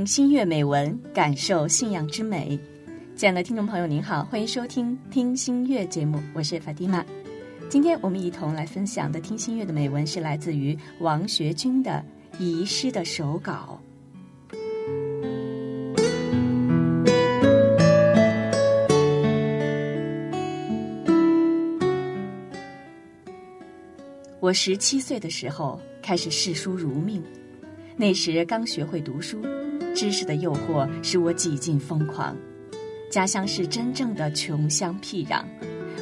听新月美文，感受信仰之美。亲爱的听众朋友，您好，欢迎收听《听新月》节目，我是法蒂玛。今天我们一同来分享的《听新月》的美文是来自于王学军的《遗失的手稿》。我十七岁的时候开始视书如命，那时刚学会读书，知识的诱惑使我几近疯狂。家乡是真正的穷乡僻壤，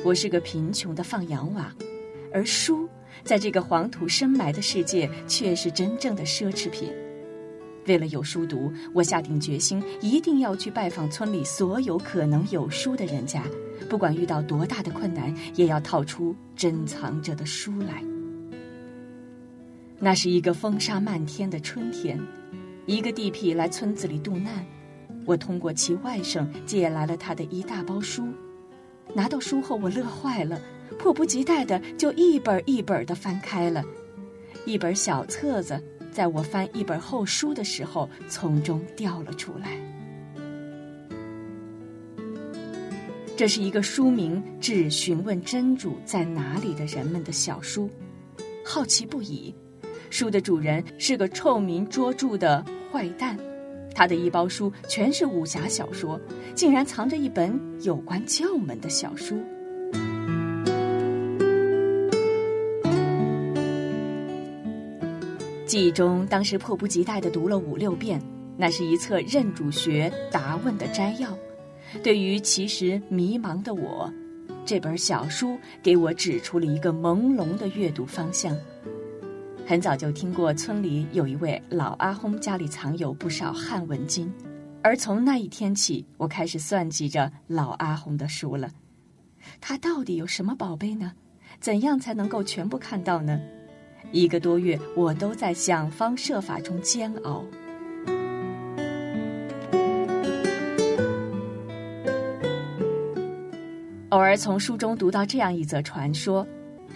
我是个贫穷的放羊娃，而书在这个黄土深埋的世界却是真正的奢侈品。为了有书读，我下定决心一定要去拜访村里所有可能有书的人家，不管遇到多大的困难，也要套出珍藏着的书来。那是一个风沙漫天的春天，一个地痞来村子里渡难，我通过其外甥借来了他的一大包书，拿到书后我乐坏了，迫不及待的就一本一本的翻开了，一本小册子在我翻一本厚书的时候从中掉了出来，这是一个书名致询问真主在哪里的人们的小书，好奇不已。书的主人是个臭名卓著的坏蛋，他的一包书全是武侠小说，竟然藏着一本有关教门的小书。记忆中，当时迫不及待的读了五六遍，那是一册认主学答问的摘要。对于其实迷茫的我，这本小书给我指出了一个朦胧的阅读方向。很早就听过村里有一位老阿訇家里藏有不少汉文经，而从那一天起，我开始算计着老阿訇的书了。他到底有什么宝贝呢？怎样才能够全部看到呢？一个多月，我都在想方设法中煎熬。偶尔从书中读到这样一则传说。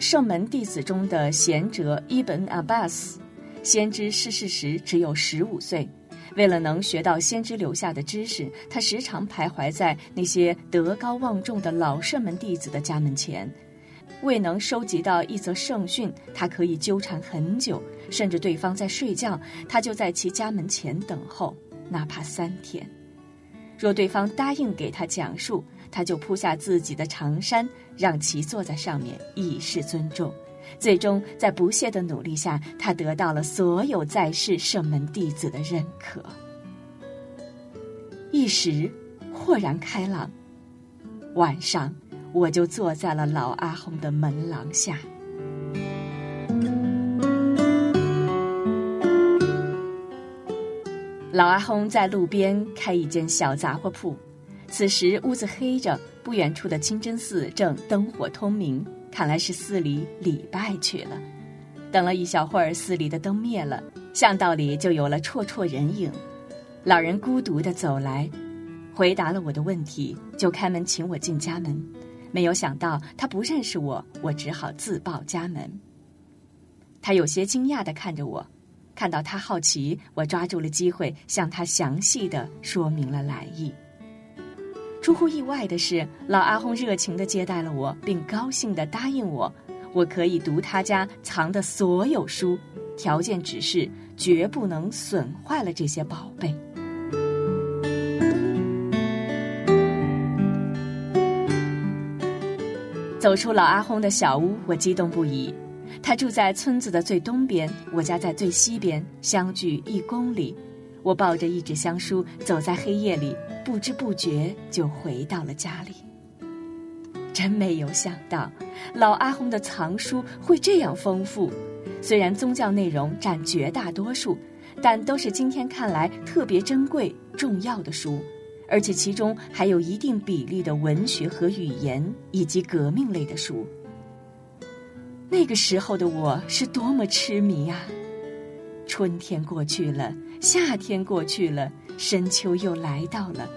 圣门弟子中的贤者伊本阿巴斯，先知逝世时只有十五岁。为了能学到先知留下的知识，他时常徘徊在那些德高望重的老圣门弟子的家门前。未能收集到一则圣训，他可以纠缠很久，甚至对方在睡觉，他就在其家门前等候，哪怕三天。若对方答应给他讲述，他就铺下自己的长衫，让其坐在上面，以示尊重。最终，在不懈的努力下，他得到了所有在世圣门弟子的认可。一时，豁然开朗。晚上，我就坐在了老阿訇的门廊下。老阿訇在路边开一间小杂货铺。此时屋子黑着，不远处的清真寺正灯火通明，看来是寺里礼拜去了。等了一小会儿，寺里的灯灭了，巷道里就有了绰绰人影。老人孤独地走来，回答了我的问题，就开门请我进家门。没有想到他不认识我，我只好自报家门。他有些惊讶地看着我，看到他好奇，我抓住了机会向他详细的说明了来意。出乎意外的是，老阿訇热情地接待了我，并高兴地答应我，我可以读他家藏的所有书，条件只是绝不能损坏了这些宝贝。走出老阿訇的小屋，我激动不已。他住在村子的最东边，我家在最西边，相距一公里。我抱着一纸香书，走在黑夜里。不知不觉就回到了家里。真没有想到，老阿訇的藏书会这样丰富。虽然宗教内容占绝大多数，但都是今天看来特别珍贵、重要的书，而且其中还有一定比例的文学和语言以及革命类的书。那个时候的我是多么痴迷啊！春天过去了，夏天过去了。深秋又来到了，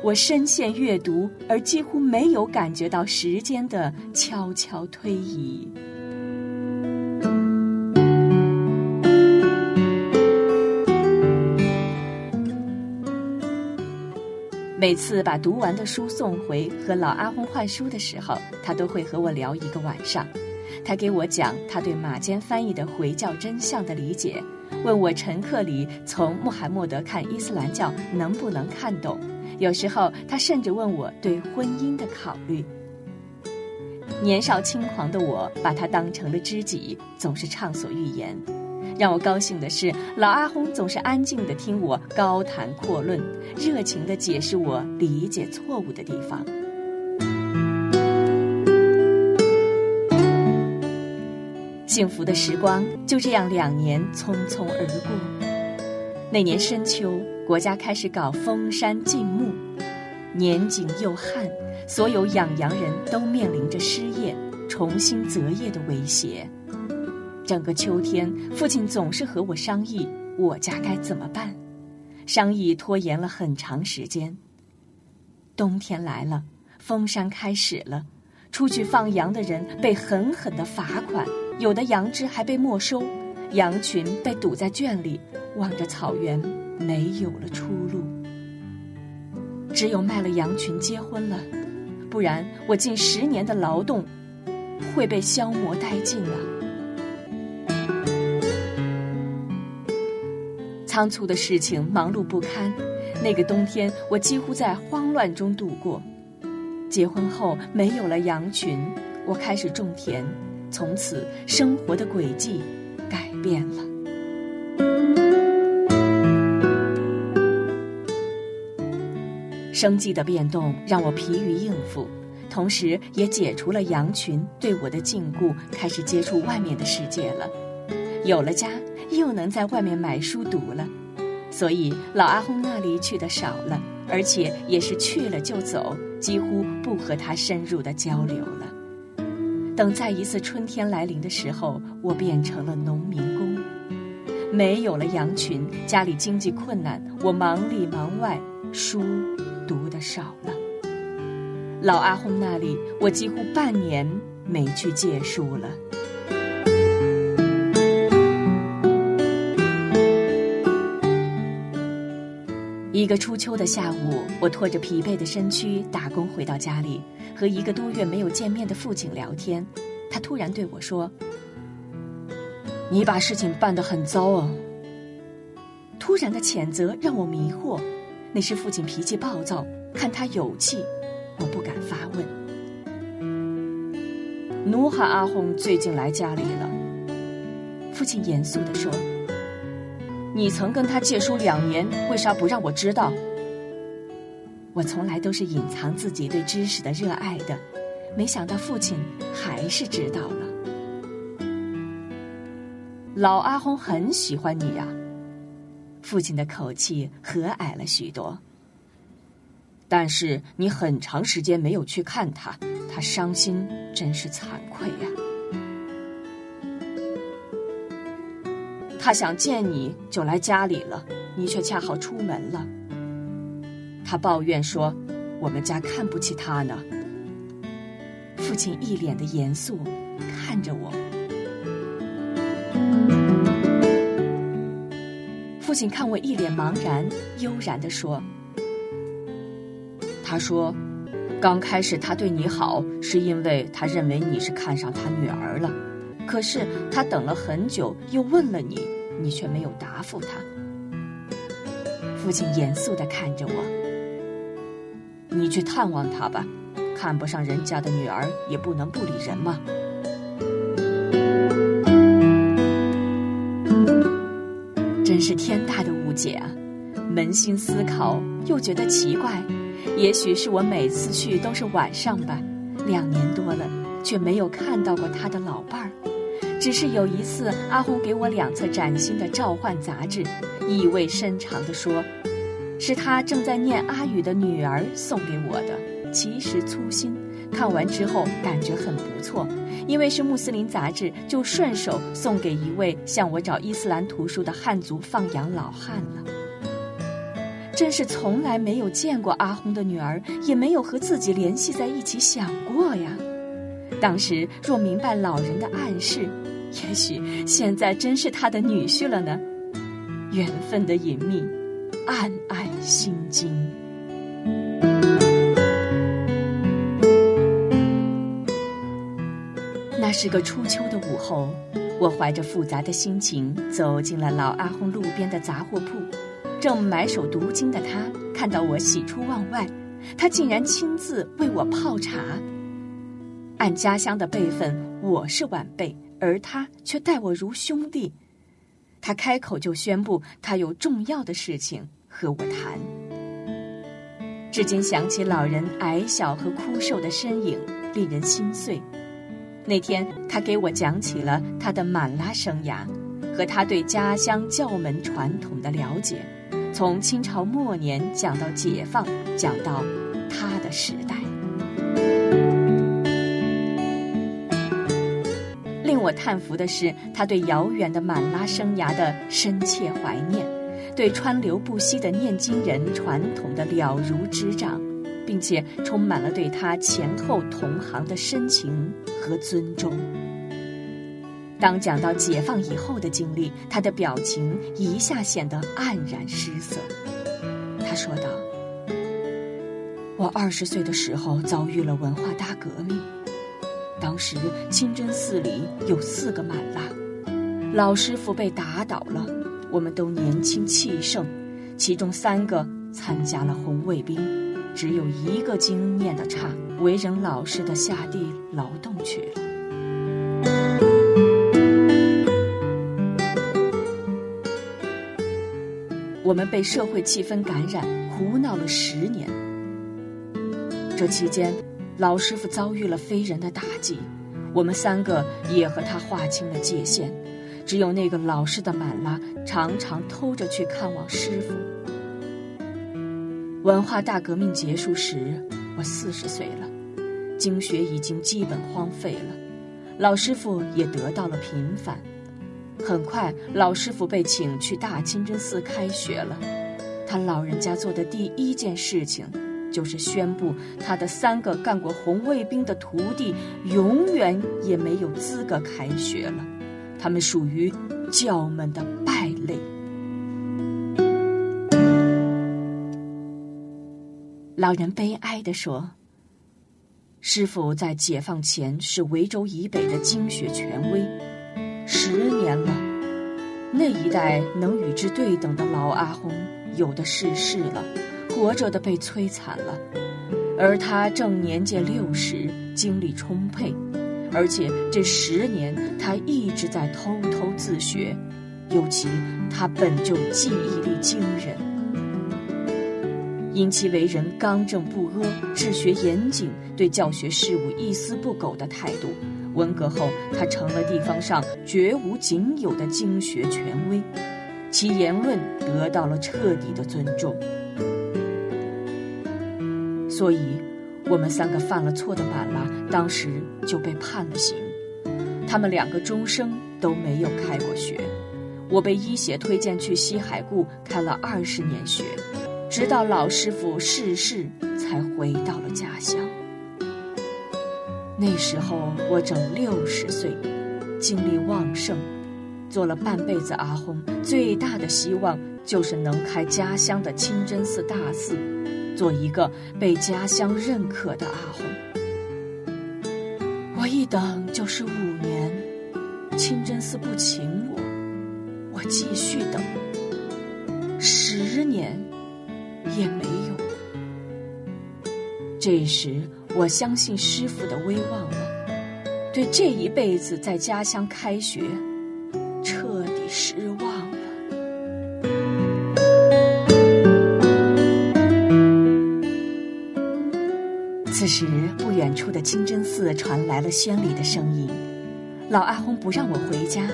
我深陷阅读，而几乎没有感觉到时间的悄悄推移。每次把读完的书送回和老阿訇换书的时候，他都会和我聊一个晚上。他给我讲他对马坚翻译的回教真相的理解，问我陈克里从穆罕默德看伊斯兰教能不能看懂。有时候他甚至问我对婚姻的考虑。年少轻狂的我把他当成了知己，总是畅所欲言。让我高兴的是，老阿訇总是安静地听我高谈阔论，热情地解释我理解错误的地方。幸福的时光就这样两年匆匆而过。那年深秋，国家开始搞封山禁牧，年景又旱，所有养羊人都面临着失业、重新择业的威胁。整个秋天，父亲总是和我商议我家该怎么办，商议拖延了很长时间。冬天来了，封山开始了，出去放羊的人被狠狠的罚款，有的羊只还被没收，羊群被堵在圈里，望着草原，没有了出路。只有卖了羊群结婚了，不然我近十年的劳动会被消磨殆尽了。仓促的事情，忙碌不堪。那个冬天，我几乎在慌乱中度过。结婚后，没有了羊群，我开始种田。从此，生活的轨迹改变了。生计的变动让我疲于应付，同时也解除了羊群对我的禁锢，开始接触外面的世界了。有了家。又能在外面买书读了，所以老阿訇那里去的少了，而且也是去了就走，几乎不和他深入的交流了。等再一次春天来临的时候，我变成了农民工，没有了羊群，家里经济困难，我忙里忙外，书读的少了。老阿訇那里，我几乎半年没去借书了。一个初秋的下午，我拖着疲惫的身躯打工回到家里，和一个多月没有见面的父亲聊天。他突然对我说：“你把事情办得很糟哦。”突然的谴责让我迷惑。那是父亲脾气暴躁，看他有气，我不敢发问。努哈阿訇最近来家里了，父亲严肃地说。你曾跟他借书两年，为啥不让我知道？我从来都是隐藏自己对知识的热爱的，没想到父亲还是知道了。老阿訇很喜欢你呀，父亲的口气和蔼了许多。但是你很长时间没有去看他，他伤心，真是惭愧呀。他想见你，就来家里了，你却恰好出门了。他抱怨说：“我们家看不起他呢。”父亲一脸的严肃看着我。父亲看我一脸茫然，悠然的说：“他说，刚开始他对你好，是因为他认为你是看上他女儿了。”可是他等了很久，又问了你，你却没有答复他。父亲严肃的看着我：“你去探望他吧，看不上人家的女儿，也不能不理人嘛。”真是天大的误解啊！扪心思考，又觉得奇怪。也许是我每次去都是晚上吧，两年多了，却没有看到过他的老伴。只是有一次，阿红给我两册崭新的《召唤》杂志，意味深长地说：“是他正在念阿语的女儿送给我的，其实粗心。看完之后感觉很不错，因为是穆斯林杂志，就顺手送给一位向我找伊斯兰图书的汉族放羊老汉了。真是从来没有见过阿红的女儿，也没有和自己联系在一起想过呀。当时若明白老人的暗示，也许现在真是他的女婿了呢。缘分的隐秘，暗暗心惊。那是个初秋的午后，我怀着复杂的心情走进了老阿訇路边的杂货铺。正埋首读经的他，看到我喜出望外，他竟然亲自为我泡茶。按家乡的辈分，我是晚辈，而他却待我如兄弟。他开口就宣布，他有重要的事情和我谈。至今想起老人矮小和枯瘦的身影，令人心碎。那天，他给我讲起了他的满拉生涯，和他对家乡教门传统的了解。从清朝末年讲到解放，讲到他的时代。我叹服的是，他对遥远的满拉生涯的深切怀念，对川流不息的念经人传统的了如指掌，并且充满了对他前后同行的深情和尊重。当讲到解放以后的经历，他的表情一下显得黯然失色。他说道：“我二十岁的时候遭遇了文化大革命，当时清真寺里有四个满拉，老师傅被打倒了，我们都年轻气盛，其中三个参加了红卫兵，只有一个经验的差，为人老实的下地劳动去了。”我们被社会气氛感染，胡闹了十年。这期间，老师傅遭遇了非人的打击，我们三个也和他划清了界限。只有那个老实的满拉，常常偷着去看望师傅。文化大革命结束时，我四十岁了，经学已经基本荒废了，老师傅也得到了平反。很快，老师傅被请去大清真寺开学了。他老人家做的第一件事情，就是宣布他的三个干过红卫兵的徒弟永远也没有资格开学了，他们属于教门的败类。老人悲哀地说：“师傅在解放前是维州以北的经学权威。”十年了，那一代能与之对等的老阿訇，有的逝世了，活着的被摧残了，而他正年届六十，精力充沛，而且这十年他一直在偷偷自学，尤其他本就记忆力惊人，因其为人刚正不阿、治学严谨、对教学事务一丝不苟的态度。文革后，他成了地方上绝无仅有的经学权威，其言论得到了彻底的尊重。所以，我们三个犯了错的满拉，当时就被判了刑。他们两个终生都没有开过学。我被医协推荐去西海固开了二十年学，直到老师傅逝世，才回到了家乡。那时候我整六十岁，精力旺盛，做了半辈子阿訇，最大的希望就是能开家乡的清真寺大寺，做一个被家乡认可的阿红。我一等就是五年，清真寺不请我，我继续等，十年也没有。这时。我相信师傅的威望了，对这一辈子在家乡开学时，不远处的清真寺传来了宣礼的声音。老阿訇不让我回家，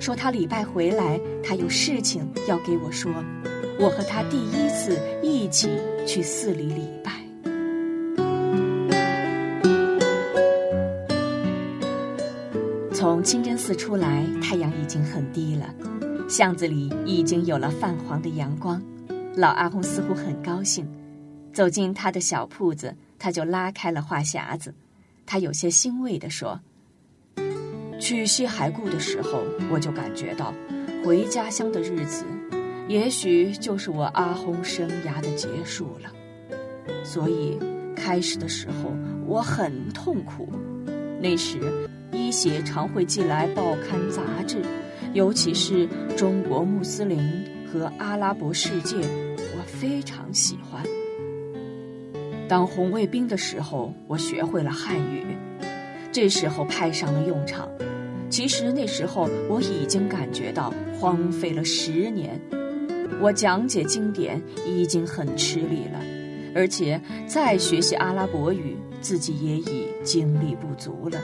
说他礼拜回来，他有事情要给我说。我和他第一次一起去寺里礼拜。从清真寺出来，太阳已经很低了，巷子里已经有了泛黄的阳光。老阿訇似乎很高兴，走进他的小铺子，他就拉开了话匣子。他有些欣慰地说：“去西海固的时候，我就感觉到，回家乡的日子，也许就是我阿訇生涯的结束了。所以，开始的时候我很痛苦，那时。”医协常会寄来报刊杂志，尤其是中国穆斯林和阿拉伯世界，我非常喜欢。当红卫兵的时候，我学会了汉语，这时候派上了用场。其实那时候我已经感觉到荒废了十年，我讲解经典已经很吃力了，而且再学习阿拉伯语，自己也已精力不足了，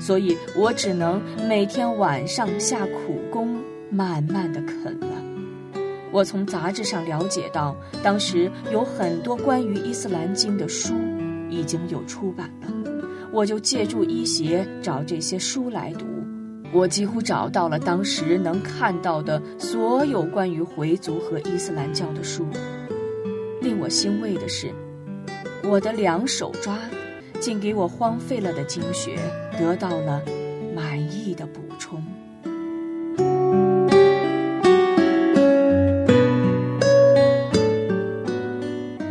所以我只能每天晚上下苦功，慢慢的啃了。我从杂志上了解到，当时有很多关于伊斯兰经的书已经有出版了，我就借助医协找这些书来读。我几乎找到了当时能看到的所有关于回族和伊斯兰教的书。令我欣慰的是，我的两手抓竟给我荒废了的经学得到了满意的补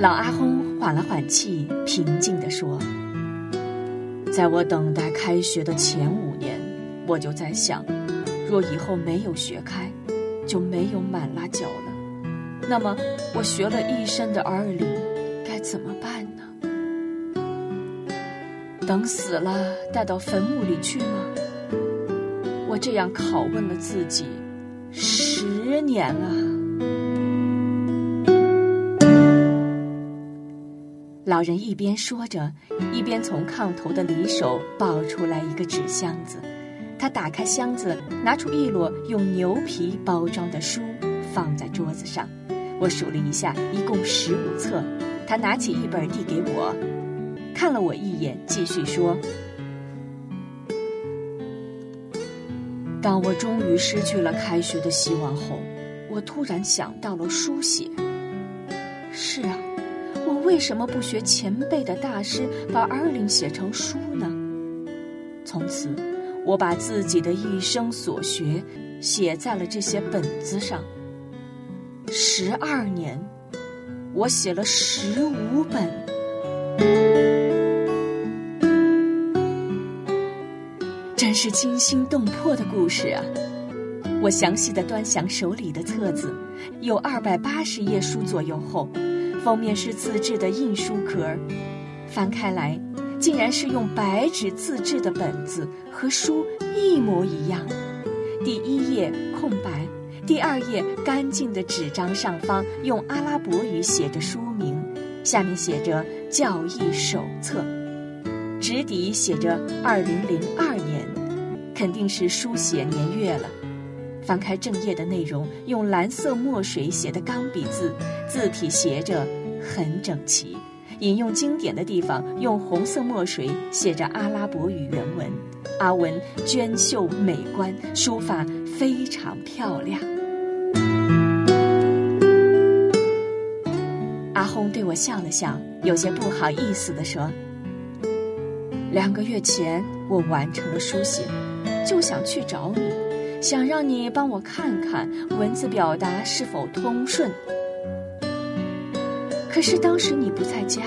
老阿轰缓了缓气，平静地说：“在我等待开学的前五年，我就在想，若以后没有学开，就没有满拉教了。那么，我学了一身的儿铃，该怎么办呢？等死了，带到坟墓里去吗？我这样拷问了自己十年了。”老人一边说着，一边从炕头的里手抱出来一个纸箱子。他打开箱子，拿出一摞用牛皮包装的书，放在桌子上。我数了一下，一共十五册。他拿起一本递给我，看了我一眼，继续说：“当我终于失去了开学的希望后，我突然想到了书写。是啊。”为什么不学前辈的大师，把儿灵写成书呢？从此，我把自己的一生所学写在了这些本子上。十二年，我写了十五本，真是惊心动魄的故事啊！我详细的端详手里的册子，有二百八十页书左右厚。封面是自制的印书壳，翻开来，竟然是用白纸自制的本子，和书一模一样。第一页空白，第二页干净的纸张上方用阿拉伯语写着书名，下面写着《教义手册》，纸底写着二零零二年，肯定是书写年月了。翻开正页的内容，用蓝色墨水写的钢笔字，字体斜着，很整齐。引用经典的地方，用红色墨水写着阿拉伯语原文，阿文娟秀美观，书法非常漂亮。阿轰对我笑了笑，有些不好意思地说：“两个月前我完成了书写，就想去找你。”想让你帮我看看文字表达是否通顺，可是当时你不在家。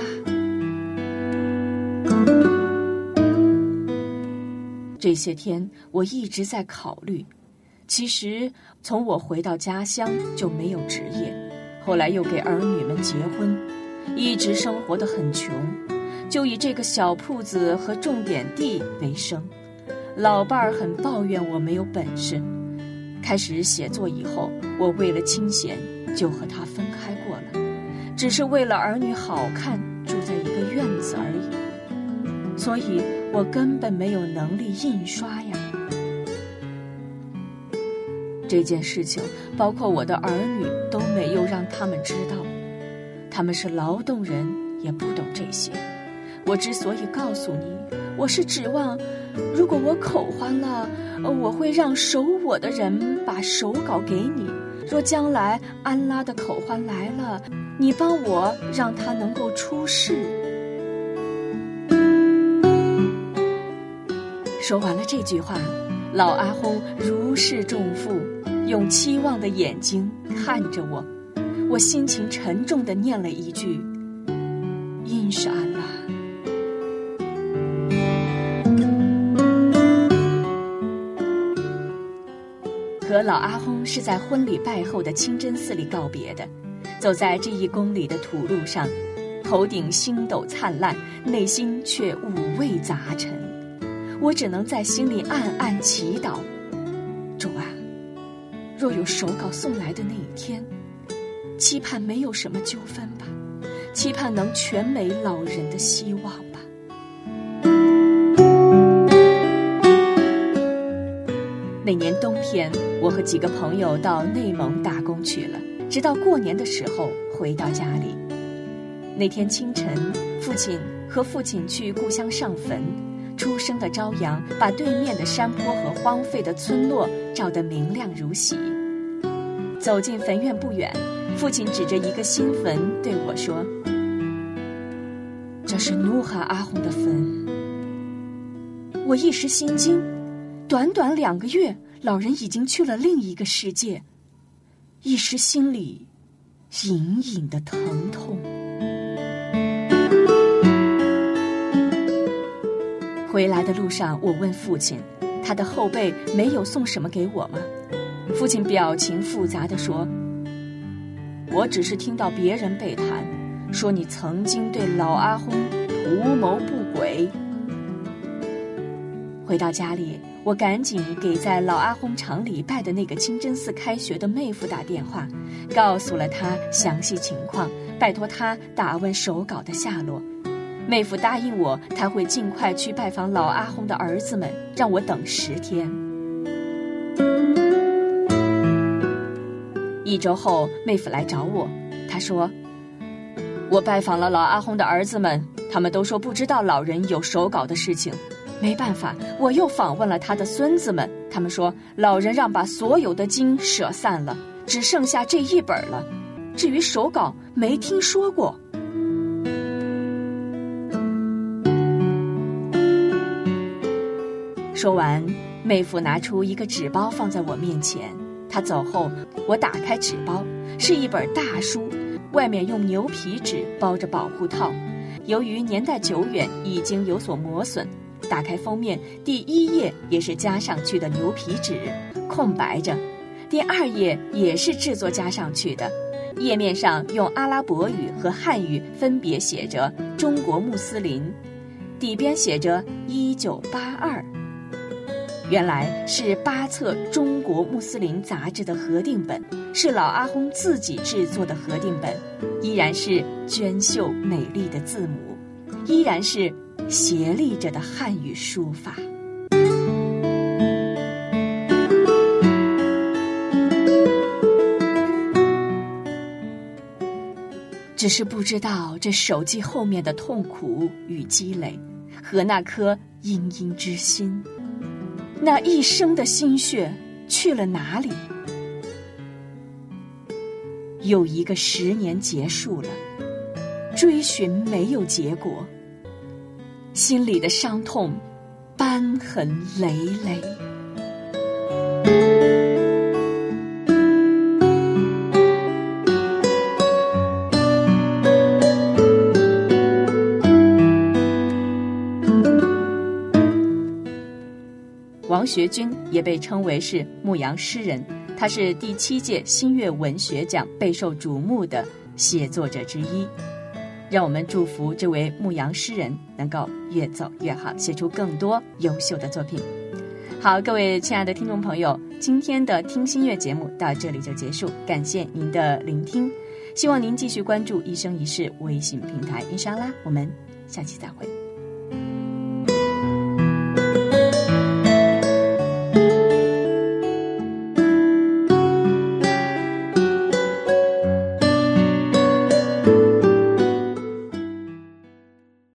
这些天我一直在考虑，其实从我回到家乡就没有职业，后来又给儿女们结婚，一直生活的很穷，就以这个小铺子和种点地为生。老伴儿很抱怨我没有本事。开始写作以后，我为了清闲就和他分开过了，只是为了儿女好看，住在一个院子而已。所以我根本没有能力印刷呀。这件事情，包括我的儿女都没有让他们知道，他们是劳动人，也不懂这些。我之所以告诉你，我是指望，如果我口欢了，我会让守我的人把手稿给你。若将来安拉的口欢来了，你帮我让他能够出世。说完了这句话，老阿轰如释重负，用期望的眼睛看着我。我心情沉重的念了一句：“印是安拉和老阿訇是在婚礼拜后的清真寺里告别的。走在这一公里的土路上，头顶星斗灿烂，内心却五味杂陈。我只能在心里暗暗祈祷：主啊，若有手稿送来的那一天，期盼没有什么纠纷吧，期盼能全美老人的希望那年冬天，我和几个朋友到内蒙打工去了。直到过年的时候回到家里，那天清晨，父亲和父亲去故乡上坟，初升的朝阳把对面的山坡和荒废的村落照得明亮如洗。走进坟院不远，父亲指着一个新坟对我说：“这是努哈阿訇的坟。”我一时心惊，短短两个月，老人已经去了另一个世界。一时心里隐隐的疼痛。回来的路上，我问父亲：“他的后辈没有送什么给我吗？”父亲表情复杂的说：“我只是听到别人背谈，说你曾经对老阿訇图谋不轨。”回到家里。我赶紧给在老阿訇厂里拜的那个清真寺开学的妹夫打电话，告诉了他详细情况，拜托他打问手稿的下落。妹夫答应我，他会尽快去拜访老阿訇的儿子们，让我等十天。一周后，妹夫来找我，他说：“我拜访了老阿訇的儿子们，他们都说不知道老人有手稿的事情。”没办法，我又访问了他的孙子们，他们说老人让把所有的经舍散了，只剩下这一本了。至于手稿，没听说过。说完，妹夫拿出一个纸包放在我面前。他走后，我打开纸包，是一本大书，外面用牛皮纸包着保护套，由于年代久远，已经有所磨损。打开封面，第一页也是加上去的牛皮纸，空白着；第二页也是制作加上去的，页面上用阿拉伯语和汉语分别写着“中国穆斯林”，底边写着“一九八二”。原来是八册《中国穆斯林》杂志的核定本，是老阿訇自己制作的核定本，依然是娟秀美丽的字母，依然是。斜立着的汉语书法，只是不知道这手机后面的痛苦与积累，和那颗殷殷之心，那一生的心血去了哪里？又一个十年结束了，追寻没有结果。心里的伤痛，斑痕累累。王学军也被称为是牧羊诗人，他是第七届新月文学奖备受瞩目的写作者之一。让我们祝福这位牧羊诗人能够越走越好，写出更多优秀的作品。好，各位亲爱的听众朋友，今天的听心月节目到这里就结束，感谢您的聆听，希望您继续关注一生一世微信平台。伊莎拉，我们下期再会。